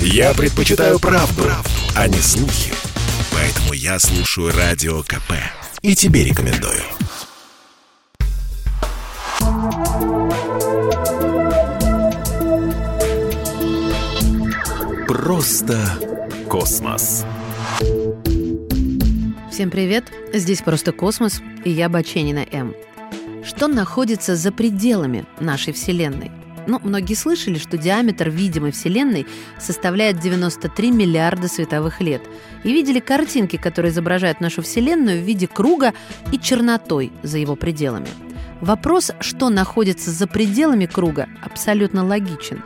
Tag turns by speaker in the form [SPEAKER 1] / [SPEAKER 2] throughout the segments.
[SPEAKER 1] Я предпочитаю правду, правду, а не слухи. Поэтому я слушаю Радио КП. И тебе рекомендую. Просто космос.
[SPEAKER 2] Всем привет! Здесь «Просто космос» и я Баченина М. Что находится за пределами нашей Вселенной? Ну, многие слышали, что диаметр видимой Вселенной составляет 93 миллиарда световых лет. И видели картинки, которые изображают нашу Вселенную в виде круга и чернотой за его пределами. Вопрос, что находится за пределами круга, абсолютно логичен.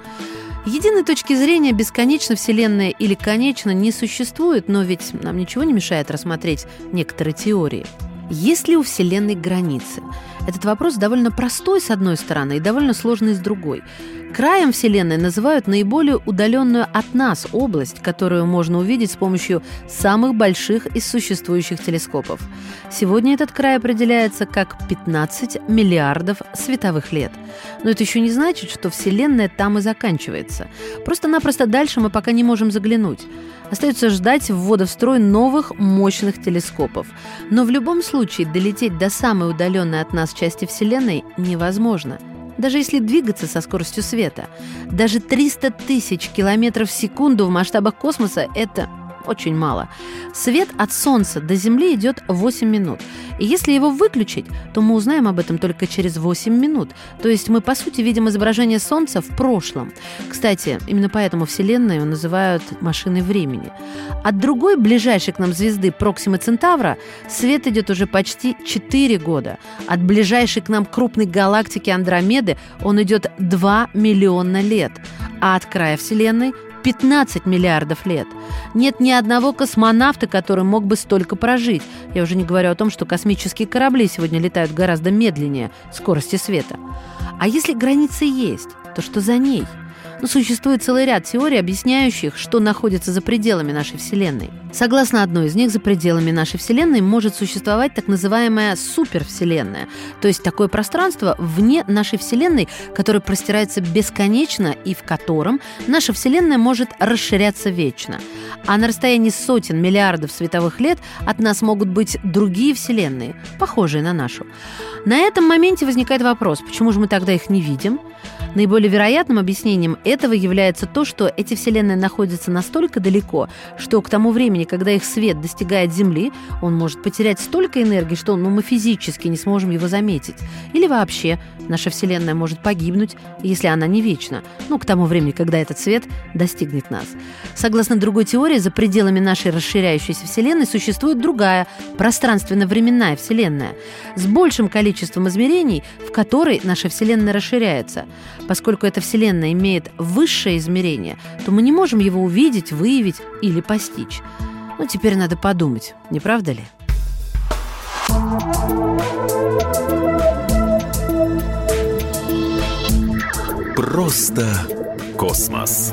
[SPEAKER 2] Единой точки зрения бесконечно Вселенная или конечно не существует, но ведь нам ничего не мешает рассмотреть некоторые теории. Есть ли у Вселенной границы? Этот вопрос довольно простой с одной стороны и довольно сложный с другой. Краем Вселенной называют наиболее удаленную от нас область, которую можно увидеть с помощью самых больших из существующих телескопов. Сегодня этот край определяется как 15 миллиардов световых лет. Но это еще не значит, что Вселенная там и заканчивается. Просто-напросто дальше мы пока не можем заглянуть. Остается ждать ввода в строй новых мощных телескопов. Но в любом случае долететь до самой удаленной от нас части Вселенной невозможно – даже если двигаться со скоростью света. Даже 300 тысяч километров в секунду в масштабах космоса – это очень мало. Свет от Солнца до Земли идет 8 минут. И если его выключить, то мы узнаем об этом только через 8 минут. То есть мы, по сути, видим изображение Солнца в прошлом. Кстати, именно поэтому Вселенную называют машиной времени. От другой, ближайшей к нам звезды Проксимы Центавра, свет идет уже почти 4 года. От ближайшей к нам крупной галактики Андромеды он идет 2 миллиона лет. А от края Вселенной 15 миллиардов лет. Нет ни одного космонавта, который мог бы столько прожить. Я уже не говорю о том, что космические корабли сегодня летают гораздо медленнее скорости света. А если границы есть, то что за ней – но существует целый ряд теорий, объясняющих, что находится за пределами нашей Вселенной. Согласно одной из них, за пределами нашей Вселенной может существовать так называемая супервселенная, то есть такое пространство вне нашей Вселенной, которое простирается бесконечно и в котором наша Вселенная может расширяться вечно. А на расстоянии сотен миллиардов световых лет от нас могут быть другие Вселенные, похожие на нашу. На этом моменте возникает вопрос, почему же мы тогда их не видим? Наиболее вероятным объяснением этого является то, что эти вселенные находятся настолько далеко, что к тому времени, когда их свет достигает Земли, он может потерять столько энергии, что ну, мы физически не сможем его заметить. Или вообще наша Вселенная может погибнуть, если она не вечна, ну, к тому времени, когда этот свет достигнет нас. Согласно другой теории, за пределами нашей расширяющейся Вселенной существует другая, пространственно-временная Вселенная, с большим количеством измерений, в которой наша Вселенная расширяется. Поскольку эта Вселенная имеет высшее измерение, то мы не можем его увидеть, выявить или постичь. Ну, теперь надо подумать, не правда ли?
[SPEAKER 1] Просто космос.